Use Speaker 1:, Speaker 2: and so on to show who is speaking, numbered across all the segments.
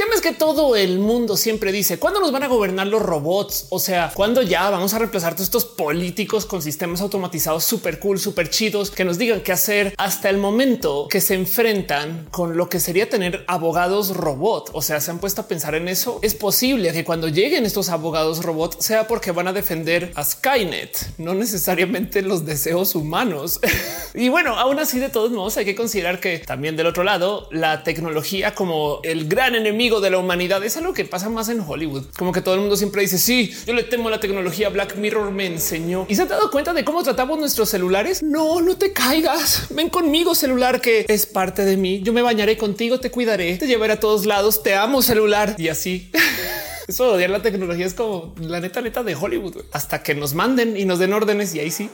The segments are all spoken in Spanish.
Speaker 1: tema es que todo el mundo siempre dice cuándo nos van a gobernar los robots? O sea, cuándo ya vamos a reemplazar todos estos políticos con sistemas automatizados súper cool, súper chidos que nos digan qué hacer hasta el momento que se enfrentan con lo que sería tener abogados robot. O sea, se han puesto a pensar en eso. Es posible que cuando lleguen estos abogados robot sea porque van a defender a Skynet, no necesariamente los deseos humanos. y bueno, aún así, de todos modos, hay que considerar que también del otro lado, la tecnología como el gran enemigo de la humanidad es algo que pasa más en Hollywood. Como que todo el mundo siempre dice, sí, yo le temo a la tecnología. Black Mirror me enseñó y se han dado cuenta de cómo tratamos nuestros celulares. No, no te caigas. Ven conmigo, celular, que es parte de mí. Yo me bañaré contigo, te cuidaré, te llevaré a todos lados. Te amo, celular y así. Eso de odiar la tecnología es como la neta neta de Hollywood hasta que nos manden y nos den órdenes y ahí sí.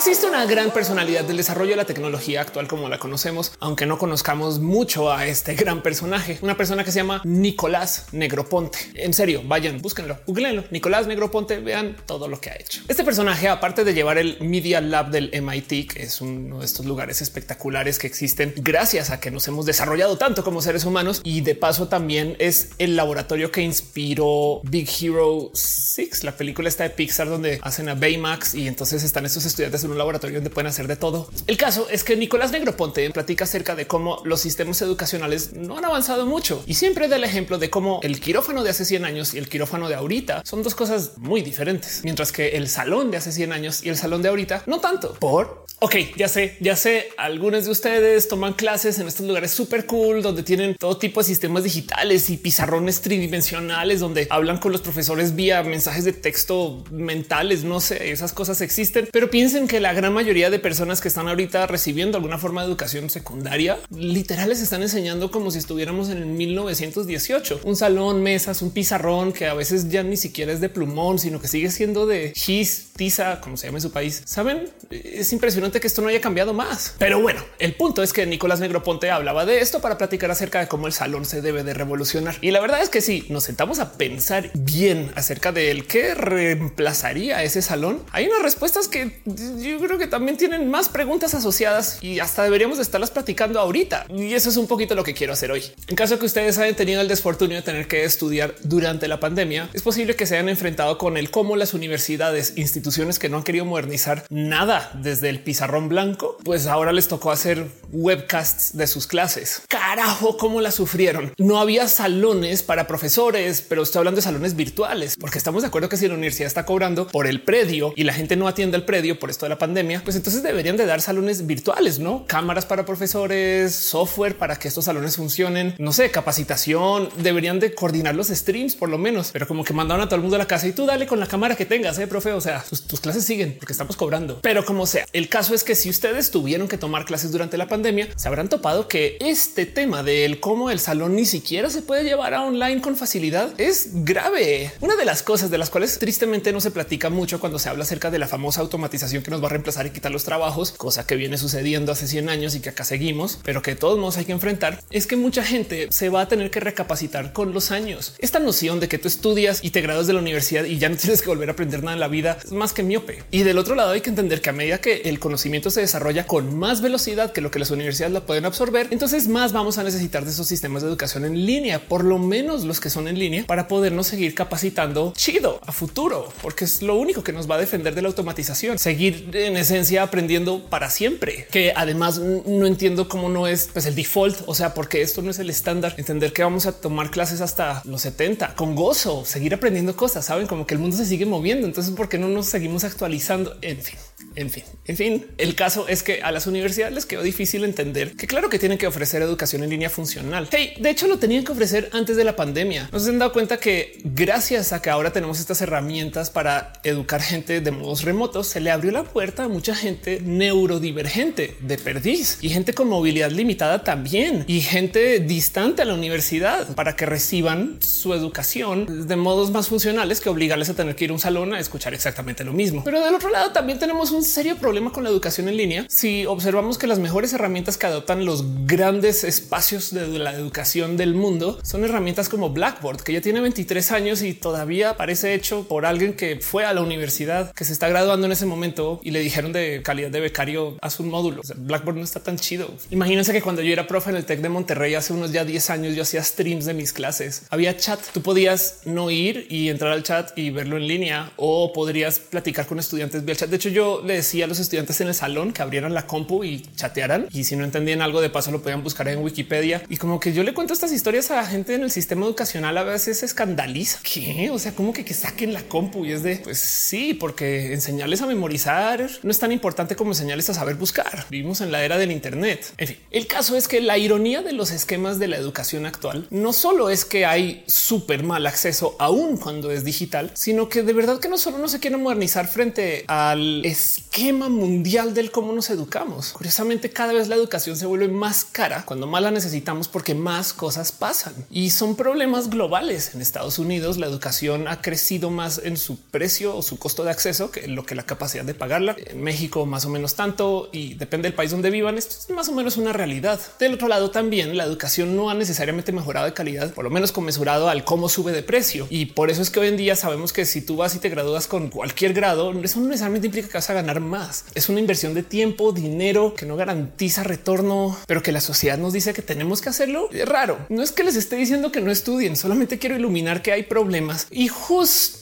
Speaker 1: Existe una gran personalidad del desarrollo de la tecnología actual como la conocemos, aunque no conozcamos mucho a este gran personaje, una persona que se llama Nicolás Negroponte. En serio, vayan, búsquenlo, googleenlo. Nicolás Negroponte, vean todo lo que ha hecho. Este personaje, aparte de llevar el Media Lab del MIT, que es uno de estos lugares espectaculares que existen gracias a que nos hemos desarrollado tanto como seres humanos y de paso también es el laboratorio que inspiró Big Hero 6, la película está de Pixar donde hacen a Baymax y entonces están estos estudiantes un laboratorio donde pueden hacer de todo. El caso es que Nicolás Negroponte platica acerca de cómo los sistemas educacionales no han avanzado mucho y siempre da el ejemplo de cómo el quirófano de hace 100 años y el quirófano de ahorita son dos cosas muy diferentes, mientras que el salón de hace 100 años y el salón de ahorita no tanto. Por ok, ya sé, ya sé, algunos de ustedes toman clases en estos lugares súper cool donde tienen todo tipo de sistemas digitales y pizarrones tridimensionales donde hablan con los profesores vía mensajes de texto mentales. No sé, esas cosas existen, pero piensen que la gran mayoría de personas que están ahorita recibiendo alguna forma de educación secundaria literal les están enseñando como si estuviéramos en el 1918. Un salón, mesas, un pizarrón que a veces ya ni siquiera es de plumón, sino que sigue siendo de gis, tiza, como se llama en su país. Saben, es impresionante que esto no haya cambiado más. Pero bueno, el punto es que Nicolás Negroponte hablaba de esto para platicar acerca de cómo el salón se debe de revolucionar. Y la verdad es que si nos sentamos a pensar bien acerca de el que reemplazaría ese salón, hay unas respuestas que yo creo que también tienen más preguntas asociadas y hasta deberíamos de estarlas platicando ahorita. Y eso es un poquito lo que quiero hacer hoy. En caso que ustedes hayan tenido el desfortunio de tener que estudiar durante la pandemia, es posible que se hayan enfrentado con el cómo las universidades, instituciones que no han querido modernizar nada desde el pizarrón blanco, pues ahora les tocó hacer webcasts de sus clases. Carajo, cómo la sufrieron. No había salones para profesores, pero estoy hablando de salones virtuales, porque estamos de acuerdo que si la universidad está cobrando por el predio y la gente no atiende el predio por esto la pandemia, pues entonces deberían de dar salones virtuales, no cámaras para profesores, software para que estos salones funcionen, no sé, capacitación, deberían de coordinar los streams por lo menos, pero como que mandaron a todo el mundo a la casa y tú dale con la cámara que tengas, eh, profe. O sea, tus, clases siguen porque estamos cobrando, pero como sea, el caso es que si ustedes tuvieron que tomar clases durante la pandemia, se habrán topado que este tema del cómo el salón ni siquiera se puede llevar a online con facilidad es grave. Una de las cosas de las cuales tristemente no se platica mucho cuando se habla acerca de la famosa automatización que nos va a reemplazar y quitar los trabajos, cosa que viene sucediendo hace 100 años y que acá seguimos, pero que de todos modos hay que enfrentar, es que mucha gente se va a tener que recapacitar con los años. Esta noción de que tú estudias y te graduas de la universidad y ya no tienes que volver a aprender nada en la vida es más que miope. Y del otro lado hay que entender que a medida que el conocimiento se desarrolla con más velocidad que lo que las universidades la pueden absorber, entonces más vamos a necesitar de esos sistemas de educación en línea, por lo menos los que son en línea, para podernos seguir capacitando chido a futuro, porque es lo único que nos va a defender de la automatización, seguir en esencia aprendiendo para siempre, que además no entiendo cómo no es pues, el default, o sea, porque esto no es el estándar, entender que vamos a tomar clases hasta los 70 con gozo, seguir aprendiendo cosas, saben como que el mundo se sigue moviendo, entonces ¿por qué no nos seguimos actualizando? En fin, en fin, en fin, el caso es que a las universidades les quedó difícil entender que claro que tienen que ofrecer educación en línea funcional. Hey, de hecho lo tenían que ofrecer antes de la pandemia. Nos han dado cuenta que gracias a que ahora tenemos estas herramientas para educar gente de modos remotos, se le abrió la puerta a mucha gente neurodivergente de perdiz y gente con movilidad limitada también y gente distante a la universidad para que reciban su educación de modos más funcionales que obligarles a tener que ir a un salón a escuchar exactamente lo mismo. Pero del otro lado también tenemos tenemos un serio problema con la educación en línea si observamos que las mejores herramientas que adoptan los grandes espacios de la educación del mundo son herramientas como Blackboard, que ya tiene 23 años y todavía parece hecho por alguien que fue a la universidad, que se está graduando en ese momento y le dijeron de calidad de becario, haz un módulo. Blackboard no está tan chido. Imagínense que cuando yo era profe en el Tec de Monterrey hace unos ya 10 años, yo hacía streams de mis clases. Había chat. Tú podías no ir y entrar al chat y verlo en línea o podrías platicar con estudiantes vía chat. De hecho, yo le decía a los estudiantes en el salón que abrieran la compu y chatearan y si no entendían algo de paso lo podían buscar en Wikipedia. Y como que yo le cuento estas historias a la gente en el sistema educacional a veces se escandaliza. ¿Qué? O sea, como que, que saquen la compu y es de pues sí, porque enseñarles a memorizar no es tan importante como enseñarles a saber buscar. Vivimos en la era del Internet. En fin, el caso es que la ironía de los esquemas de la educación actual no solo es que hay súper mal acceso aún cuando es digital, sino que de verdad que no solo no se quiere modernizar frente al esquema mundial del cómo nos educamos. Curiosamente, cada vez la educación se vuelve más cara cuando más la necesitamos porque más cosas pasan y son problemas globales. En Estados Unidos, la educación ha crecido más en su precio o su costo de acceso que lo que la capacidad de pagarla. En México, más o menos tanto y depende del país donde vivan. Esto es más o menos una realidad. Del otro lado, también la educación no ha necesariamente mejorado de calidad, por lo menos conmesurado al cómo sube de precio. Y por eso es que hoy en día sabemos que si tú vas y te gradúas con cualquier grado, eso no necesariamente implica que vas a ganar más. Es una inversión de tiempo, dinero que no garantiza retorno, pero que la sociedad nos dice que tenemos que hacerlo. Es raro. No es que les esté diciendo que no estudien, solamente quiero iluminar que hay problemas y justo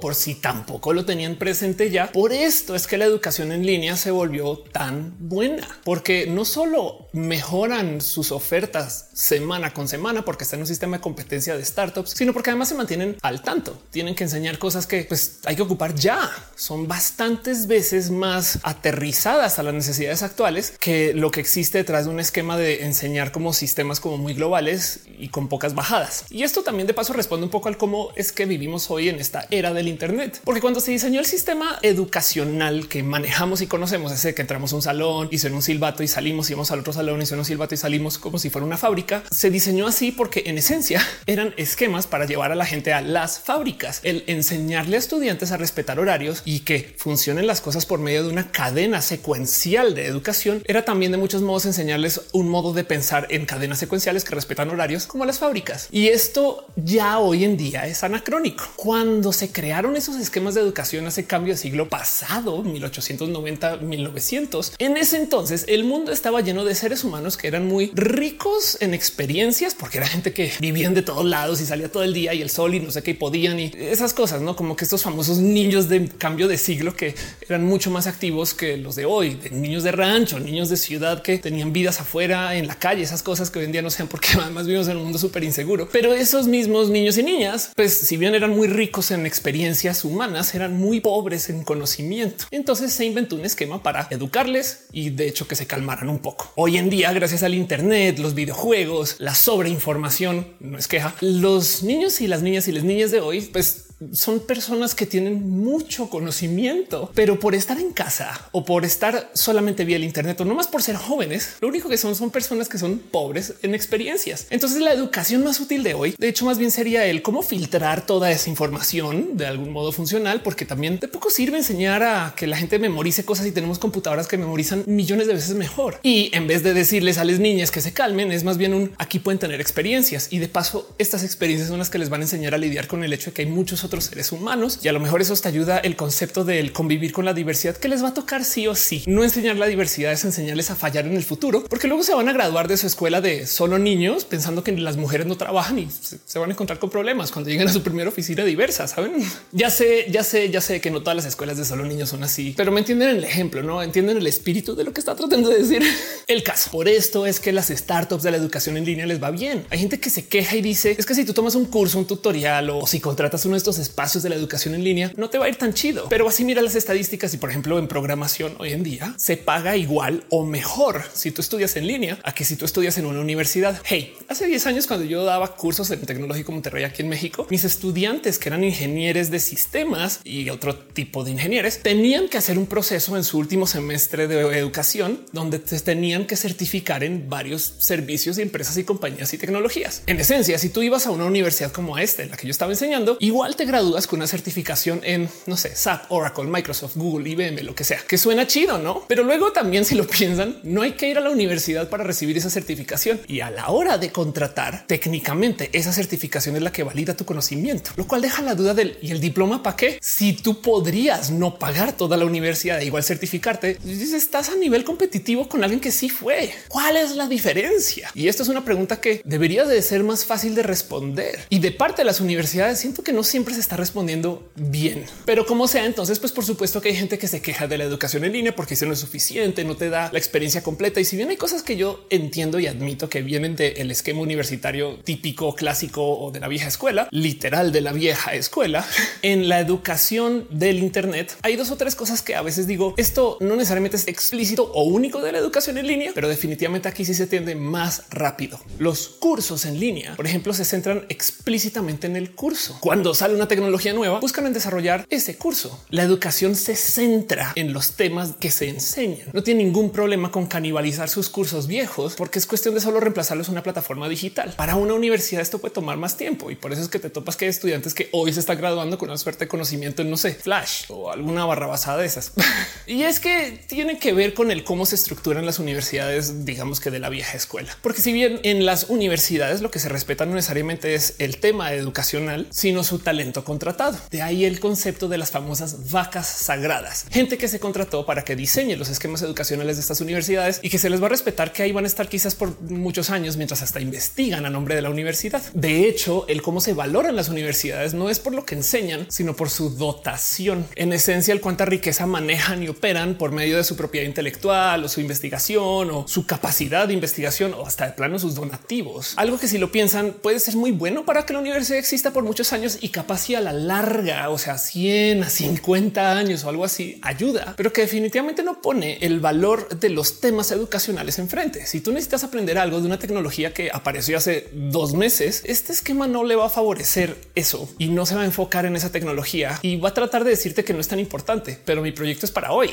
Speaker 1: por si tampoco lo tenían presente ya. Por esto es que la educación en línea se volvió tan buena, porque no solo mejoran sus ofertas semana con semana, porque está en un sistema de competencia de startups, sino porque además se mantienen al tanto. Tienen que enseñar cosas que pues, hay que ocupar ya. Son bastantes veces más aterrizadas a las necesidades actuales que lo que existe detrás de un esquema de enseñar como sistemas como muy globales y con pocas bajadas. Y esto también de paso responde un poco al cómo es que vivimos hoy en esta era del Internet, porque cuando se diseñó el sistema educacional que manejamos y conocemos, ese que entramos a un salón y suena un silbato y salimos y vamos al otro salón y suena un silbato y salimos como si fuera una fábrica, se diseñó así porque en esencia eran esquemas para llevar a la gente a las fábricas, el enseñarle a estudiantes a respetar horarios y que funcionen las cosas por medio de una cadena secuencial de educación. Era también de muchos modos enseñarles un modo de pensar en cadenas secuenciales que respetan horarios como las fábricas. Y esto ya hoy en día es anacrónico. Cuando se crearon esos esquemas de educación hace cambio de siglo pasado, 1890, 1900. En ese entonces el mundo estaba lleno de seres humanos que eran muy ricos en experiencias porque era gente que vivían de todos lados y salía todo el día y el sol y no sé qué podían y esas cosas, no como que estos famosos niños de cambio de siglo que eran mucho más activos que los de hoy, de niños de rancho, niños de ciudad que tenían vidas afuera en la calle, esas cosas que hoy en día no sean porque además vivimos en un mundo súper inseguro. Pero esos mismos niños y niñas, pues si bien eran muy ricos en experiencias humanas eran muy pobres en conocimiento. Entonces se inventó un esquema para educarles y de hecho que se calmaran un poco. Hoy en día, gracias al Internet, los videojuegos, la sobreinformación, no es queja, los niños y las niñas y las niñas de hoy, pues son personas que tienen mucho conocimiento, pero por estar en casa o por estar solamente vía el Internet o no más por ser jóvenes, lo único que son son personas que son pobres en experiencias. Entonces la educación más útil de hoy, de hecho, más bien sería el cómo filtrar toda esa información de algún modo funcional, porque también de poco sirve enseñar a que la gente memorice cosas y tenemos computadoras que memorizan millones de veces mejor. Y en vez de decirles a las niñas que se calmen, es más bien un aquí pueden tener experiencias y de paso estas experiencias son las que les van a enseñar a lidiar con el hecho de que hay muchos otros seres humanos y a lo mejor eso te ayuda el concepto del convivir con la diversidad que les va a tocar sí o sí. No enseñar la diversidad es enseñarles a fallar en el futuro, porque luego se van a graduar de su escuela de solo niños pensando que las mujeres no trabajan y se van a encontrar con problemas cuando lleguen a su primera oficina diversa. Saben? Ya sé, ya sé, ya sé que no todas las escuelas de solo niños son así, pero me entienden el ejemplo, no entienden el espíritu de lo que está tratando de decir el caso. Por esto es que las startups de la educación en línea les va bien. Hay gente que se queja y dice es que si tú tomas un curso, un tutorial o si contratas uno de estos espacios de la educación en línea, no te va a ir tan chido. Pero así mira las estadísticas y por ejemplo en programación hoy en día se paga igual o mejor si tú estudias en línea a que si tú estudias en una universidad. Hey, hace 10 años cuando yo daba cursos en tecnológico Monterrey aquí en México, mis estudiantes que eran ingenieros de sistemas y otro tipo de ingenieros tenían que hacer un proceso en su último semestre de educación donde tenían que certificar en varios servicios y empresas y compañías y tecnologías. En esencia, si tú ibas a una universidad como esta en la que yo estaba enseñando, igual te te gradúas con una certificación en, no sé, SAP, Oracle, Microsoft, Google, IBM, lo que sea, que suena chido, ¿no? Pero luego también si lo piensan, no hay que ir a la universidad para recibir esa certificación y a la hora de contratar, técnicamente esa certificación es la que valida tu conocimiento, lo cual deja la duda del y el diploma para qué? Si tú podrías no pagar toda la universidad e igual certificarte, estás a nivel competitivo con alguien que sí fue. ¿Cuál es la diferencia? Y esto es una pregunta que debería de ser más fácil de responder. Y de parte de las universidades siento que no siempre se está respondiendo bien. Pero como sea, entonces pues por supuesto que hay gente que se queja de la educación en línea porque eso no es suficiente, no te da la experiencia completa. Y si bien hay cosas que yo entiendo y admito que vienen del esquema universitario típico, clásico o de la vieja escuela, literal de la vieja escuela, en la educación del Internet hay dos o tres cosas que a veces digo, esto no necesariamente es explícito o único de la educación en línea, pero definitivamente aquí sí se tiende más rápido. Los cursos en línea, por ejemplo, se centran explícitamente en el curso. Cuando sale una tecnología nueva, buscan en desarrollar ese curso. La educación se centra en los temas que se enseñan. No tiene ningún problema con canibalizar sus cursos viejos porque es cuestión de solo reemplazarlos en una plataforma digital. Para una universidad esto puede tomar más tiempo y por eso es que te topas que hay estudiantes que hoy se están graduando con una suerte de conocimiento en no sé, Flash o alguna barra basada de esas. y es que tiene que ver con el cómo se estructuran las universidades, digamos que de la vieja escuela. Porque si bien en las universidades lo que se respeta no necesariamente es el tema educacional, sino su talento contratado. De ahí el concepto de las famosas vacas sagradas, gente que se contrató para que diseñe los esquemas educacionales de estas universidades y que se les va a respetar que ahí van a estar quizás por muchos años mientras hasta investigan a nombre de la universidad. De hecho, el cómo se valoran las universidades no es por lo que enseñan, sino por su dotación. En esencia, el cuánta riqueza manejan y operan por medio de su propiedad intelectual o su investigación o su capacidad de investigación o hasta de plano sus donativos. Algo que si lo piensan puede ser muy bueno para que la universidad exista por muchos años y capaz a la larga, o sea, 100 a 50 años o algo así, ayuda, pero que definitivamente no pone el valor de los temas educacionales enfrente. Si tú necesitas aprender algo de una tecnología que apareció hace dos meses, este esquema no le va a favorecer eso y no se va a enfocar en esa tecnología y va a tratar de decirte que no es tan importante, pero mi proyecto es para hoy.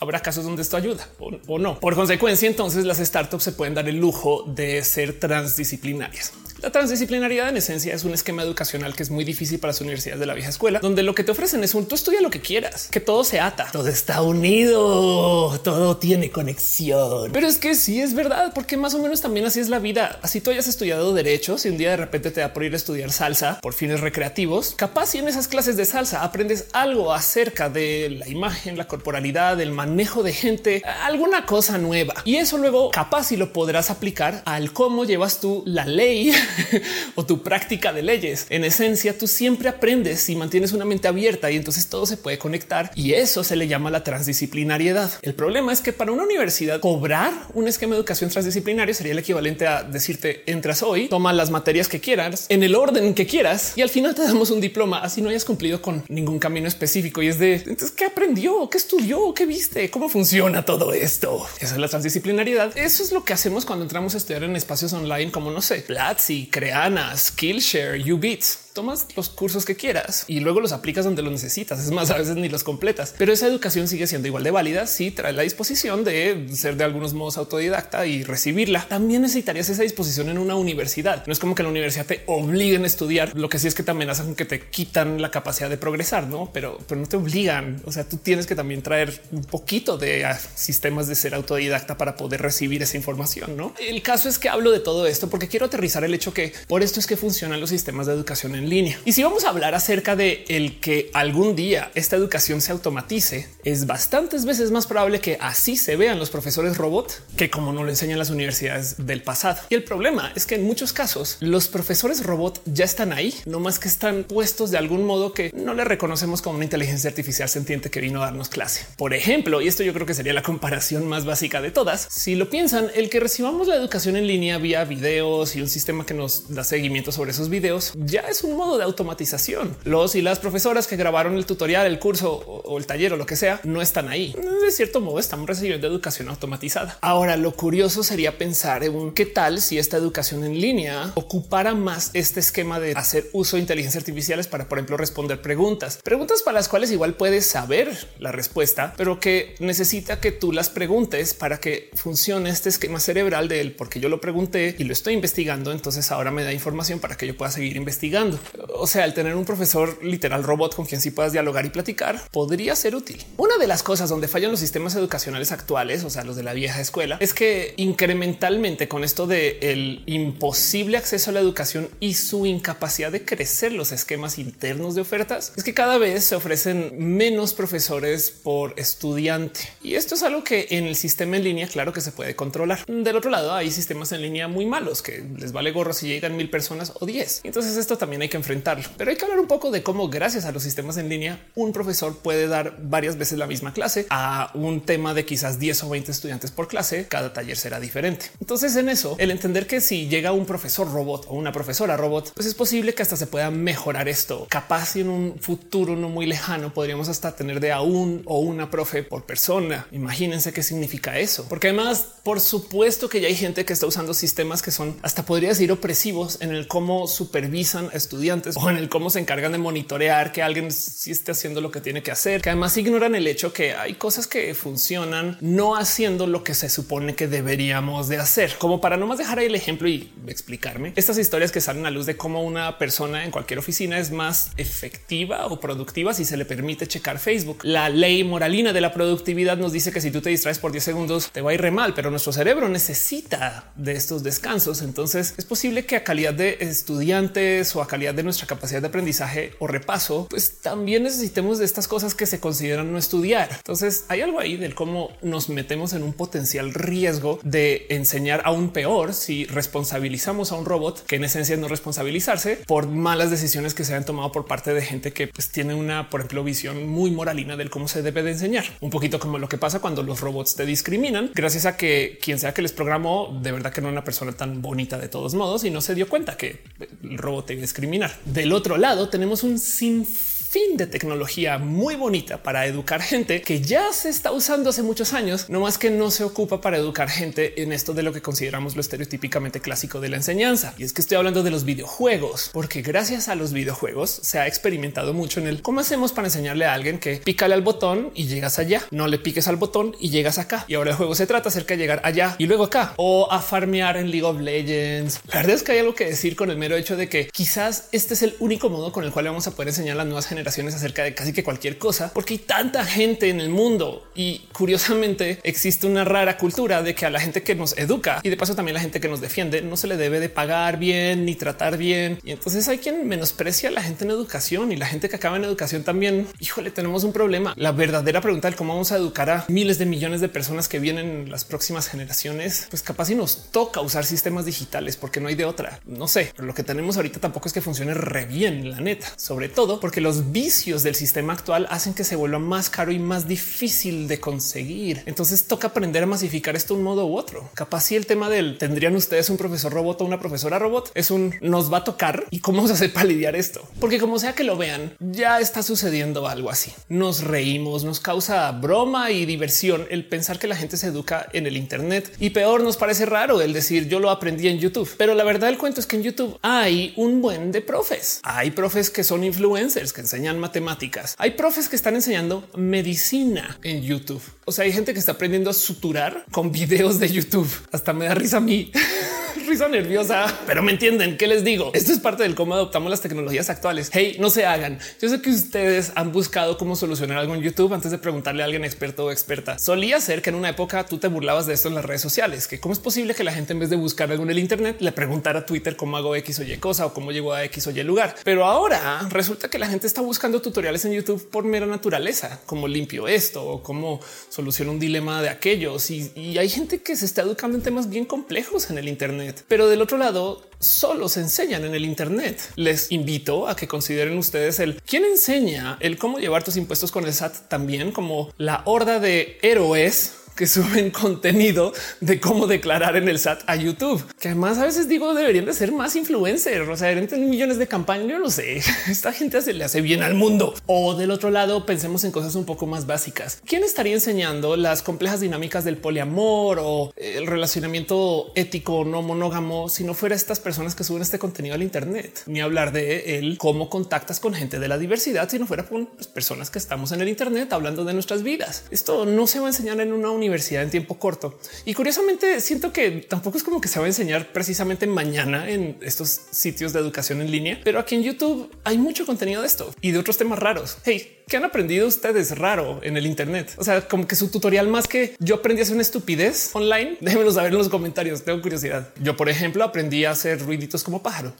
Speaker 1: Habrá casos donde esto ayuda o, no. Por consecuencia, entonces las startups se pueden dar el lujo de ser transdisciplinarias. La transdisciplinariedad en esencia es un esquema educacional que es muy difícil para las universidades de la vieja escuela, donde lo que te ofrecen es un tú estudia lo que quieras, que todo se ata, todo está unido, todo tiene conexión. Pero es que sí es verdad, porque más o menos también así es la vida. Así tú hayas estudiado derechos y un día de repente te da por ir a estudiar salsa por fines recreativos, capaz si en esas clases de salsa aprendes algo acerca de la imagen, la corporalidad, el manejo de gente, alguna cosa nueva. Y eso luego capaz si lo podrás aplicar al cómo llevas tú la ley o tu práctica de leyes. En esencia, tú siempre aprendes y mantienes una mente abierta y entonces todo se puede conectar y eso se le llama la transdisciplinariedad. El problema es que para una universidad cobrar un esquema de educación transdisciplinario sería el equivalente a decirte entras hoy, toma las materias que quieras en el orden que quieras y al final te damos un diploma así no hayas cumplido con ningún camino específico y es de entonces qué aprendió, qué estudió, qué viste, cómo funciona todo esto. Esa es la transdisciplinariedad. Eso es lo que hacemos cuando entramos a estudiar en espacios online como no sé, Platzi, Creana, Skillshare, Ubits tomas los cursos que quieras y luego los aplicas donde los necesitas. Es más, a veces ni los completas, pero esa educación sigue siendo igual de válida si trae la disposición de ser de algunos modos autodidacta y recibirla. También necesitarías esa disposición en una universidad. No es como que la universidad te obliguen a estudiar. Lo que sí es que te amenazan con que te quitan la capacidad de progresar, no? Pero, pero no te obligan. O sea, tú tienes que también traer un poquito de ah, sistemas de ser autodidacta para poder recibir esa información. No, el caso es que hablo de todo esto porque quiero aterrizar el hecho que por esto es que funcionan los sistemas de educación en línea. Y si vamos a hablar acerca de el que algún día esta educación se automatice, es bastantes veces más probable que así se vean los profesores robot que como no lo enseñan las universidades del pasado. Y el problema es que en muchos casos los profesores robot ya están ahí, no más que están puestos de algún modo que no le reconocemos como una inteligencia artificial sentiente que vino a darnos clase. Por ejemplo, y esto yo creo que sería la comparación más básica de todas, si lo piensan, el que recibamos la educación en línea vía videos y un sistema que nos da seguimiento sobre esos videos ya es un modo de automatización. Los y las profesoras que grabaron el tutorial, el curso o el taller o lo que sea, no están ahí. De cierto modo estamos recibiendo educación automatizada. Ahora, lo curioso sería pensar en qué tal si esta educación en línea ocupara más este esquema de hacer uso de inteligencia artificiales para, por ejemplo, responder preguntas, preguntas para las cuales igual puedes saber la respuesta, pero que necesita que tú las preguntes para que funcione este esquema cerebral de él, porque yo lo pregunté y lo estoy investigando. Entonces ahora me da información para que yo pueda seguir investigando. O sea, el tener un profesor literal robot con quien sí puedas dialogar y platicar podría ser útil. Una de las cosas donde fallan los sistemas educacionales actuales, o sea, los de la vieja escuela, es que incrementalmente con esto de el imposible acceso a la educación y su incapacidad de crecer los esquemas internos de ofertas, es que cada vez se ofrecen menos profesores por estudiante. Y esto es algo que en el sistema en línea, claro que se puede controlar. Del otro lado, hay sistemas en línea muy malos que les vale gorro si llegan mil personas o diez. Entonces esto también hay que enfrentarlo. Pero hay que hablar un poco de cómo gracias a los sistemas en línea, un profesor puede dar varias veces la misma clase a un tema de quizás 10 o 20 estudiantes por clase. Cada taller será diferente. Entonces en eso, el entender que si llega un profesor robot o una profesora robot, pues es posible que hasta se pueda mejorar esto. Capaz en un futuro no muy lejano podríamos hasta tener de a un o una profe por persona. Imagínense qué significa eso. Porque además, por supuesto que ya hay gente que está usando sistemas que son hasta podría decir opresivos en el cómo supervisan a estudiantes o en el cómo se encargan de monitorear que alguien sí esté haciendo lo que tiene que hacer, que además ignoran el hecho que hay cosas que funcionan no haciendo lo que se supone que deberíamos de hacer. Como para no más dejar ahí el ejemplo y explicarme estas historias que salen a luz de cómo una persona en cualquier oficina es más efectiva o productiva si se le permite checar Facebook. La ley moralina de la productividad nos dice que si tú te distraes por 10 segundos te va a ir re mal, pero nuestro cerebro necesita de estos descansos. Entonces es posible que a calidad de estudiantes o a calidad de nuestra capacidad de aprendizaje o repaso, pues también necesitemos de estas cosas que se consideran no estudiar. Entonces hay algo ahí del cómo nos metemos en un potencial riesgo de enseñar aún peor si responsabilizamos a un robot que en esencia es no responsabilizarse por malas decisiones que se han tomado por parte de gente que pues, tiene una, por ejemplo, visión muy moralina del cómo se debe de enseñar. Un poquito como lo que pasa cuando los robots te discriminan gracias a que quien sea que les programó de verdad que no era una persona tan bonita de todos modos y no se dio cuenta que el robot te iba a discriminar. Del otro lado tenemos un sinfín fin de tecnología muy bonita para educar gente que ya se está usando hace muchos años, no más que no se ocupa para educar gente en esto de lo que consideramos lo estereotípicamente clásico de la enseñanza. Y es que estoy hablando de los videojuegos, porque gracias a los videojuegos se ha experimentado mucho en el cómo hacemos para enseñarle a alguien que pícale al botón y llegas allá, no le piques al botón y llegas acá. Y ahora el juego se trata acerca de llegar allá y luego acá o a farmear en League of Legends. La verdad es que hay algo que decir con el mero hecho de que quizás este es el único modo con el cual vamos a poder enseñar las nuevas generaciones acerca de casi que cualquier cosa, porque hay tanta gente en el mundo y curiosamente existe una rara cultura de que a la gente que nos educa y de paso también la gente que nos defiende no se le debe de pagar bien ni tratar bien. Y entonces hay quien menosprecia a la gente en educación y la gente que acaba en educación también. Híjole, tenemos un problema. La verdadera pregunta de cómo vamos a educar a miles de millones de personas que vienen las próximas generaciones, pues capaz si nos toca usar sistemas digitales porque no hay de otra. No sé, pero lo que tenemos ahorita tampoco es que funcione re bien, la neta, sobre todo porque los vicios del sistema actual hacen que se vuelva más caro y más difícil de conseguir. Entonces toca aprender a masificar esto un modo u otro. Capaz si el tema del tendrían ustedes un profesor robot o una profesora robot es un nos va a tocar y cómo a hacer para lidiar esto, porque como sea que lo vean, ya está sucediendo algo así. Nos reímos, nos causa broma y diversión el pensar que la gente se educa en el Internet y peor nos parece raro el decir yo lo aprendí en YouTube, pero la verdad del cuento es que en YouTube hay un buen de profes. Hay profes que son influencers que enseñan matemáticas. Hay profes que están enseñando medicina en YouTube. O sea, hay gente que está aprendiendo a suturar con videos de YouTube. Hasta me da risa a mí. risa nerviosa, pero me entienden qué les digo. Esto es parte del cómo adoptamos las tecnologías actuales. Hey, no se hagan. Yo sé que ustedes han buscado cómo solucionar algo en YouTube antes de preguntarle a alguien experto o experta. Solía ser que en una época tú te burlabas de esto en las redes sociales, que cómo es posible que la gente en vez de buscar algo en el Internet le preguntara a Twitter cómo hago X o Y cosa o cómo llego a X o Y lugar. Pero ahora resulta que la gente está buscando tutoriales en YouTube por mera naturaleza, como limpio esto o cómo soluciono un dilema de aquellos. Y, y hay gente que se está educando en temas bien complejos en el Internet, pero del otro lado solo se enseñan en el Internet. Les invito a que consideren ustedes el quién enseña el cómo llevar tus impuestos con el SAT también como la horda de héroes que suben contenido de cómo declarar en el SAT a YouTube, que además a veces digo deberían de ser más influencers, o sea, deberían millones de campañas. Yo no sé, esta gente se le hace bien al mundo. O del otro lado, pensemos en cosas un poco más básicas. ¿Quién estaría enseñando las complejas dinámicas del poliamor o el relacionamiento ético no monógamo si no fuera estas personas que suben este contenido al Internet? Ni hablar de él cómo contactas con gente de la diversidad si no fuera con personas que estamos en el Internet hablando de nuestras vidas. Esto no se va a enseñar en una universidad universidad en tiempo corto. Y curiosamente siento que tampoco es como que se va a enseñar precisamente mañana en estos sitios de educación en línea, pero aquí en YouTube hay mucho contenido de esto y de otros temas raros. Hey, ¿qué han aprendido ustedes raro en el Internet? O sea, como que su tutorial más que yo aprendí a hacer una estupidez online. Déjenmelo saber en los comentarios. Tengo curiosidad. Yo, por ejemplo, aprendí a hacer ruiditos como pájaro.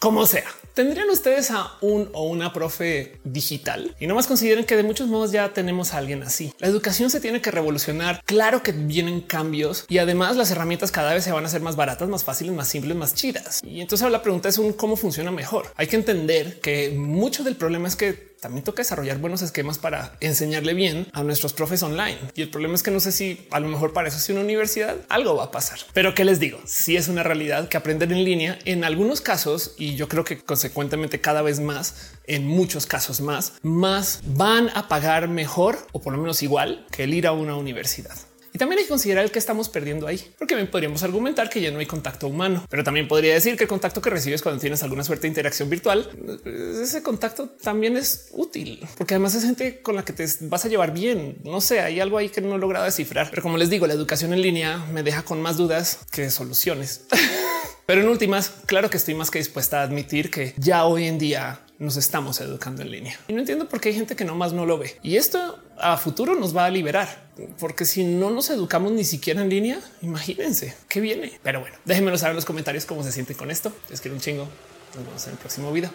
Speaker 1: Como sea, tendrían ustedes a un o una profe digital y no más consideren que de muchos modos ya tenemos a alguien así. La educación se tiene que revolucionar. Claro que vienen cambios y además las herramientas cada vez se van a hacer más baratas, más fáciles, más simples, más chidas. Y entonces la pregunta es un cómo funciona mejor. Hay que entender que mucho del problema es que también toca desarrollar buenos esquemas para enseñarle bien a nuestros profes online. Y el problema es que no sé si a lo mejor para eso es una universidad algo va a pasar. Pero qué les digo, si es una realidad que aprender en línea en algunos casos y yo creo que consecuentemente cada vez más, en muchos casos más, más van a pagar mejor o por lo menos igual que el ir a una universidad. Y también hay que considerar el que estamos perdiendo ahí, porque bien podríamos argumentar que ya no hay contacto humano, pero también podría decir que el contacto que recibes cuando tienes alguna suerte de interacción virtual, ese contacto también es útil, porque además es gente con la que te vas a llevar bien. No sé, hay algo ahí que no he logrado descifrar, pero como les digo, la educación en línea me deja con más dudas que soluciones. Pero en últimas, claro que estoy más que dispuesta a admitir que ya hoy en día nos estamos educando en línea. Y no entiendo por qué hay gente que no más no lo ve. Y esto a futuro nos va a liberar, porque si no nos educamos ni siquiera en línea, imagínense qué viene. Pero bueno, déjenmelo saber en los comentarios cómo se siente con esto. Les quiero un chingo. Nos vemos en el próximo video.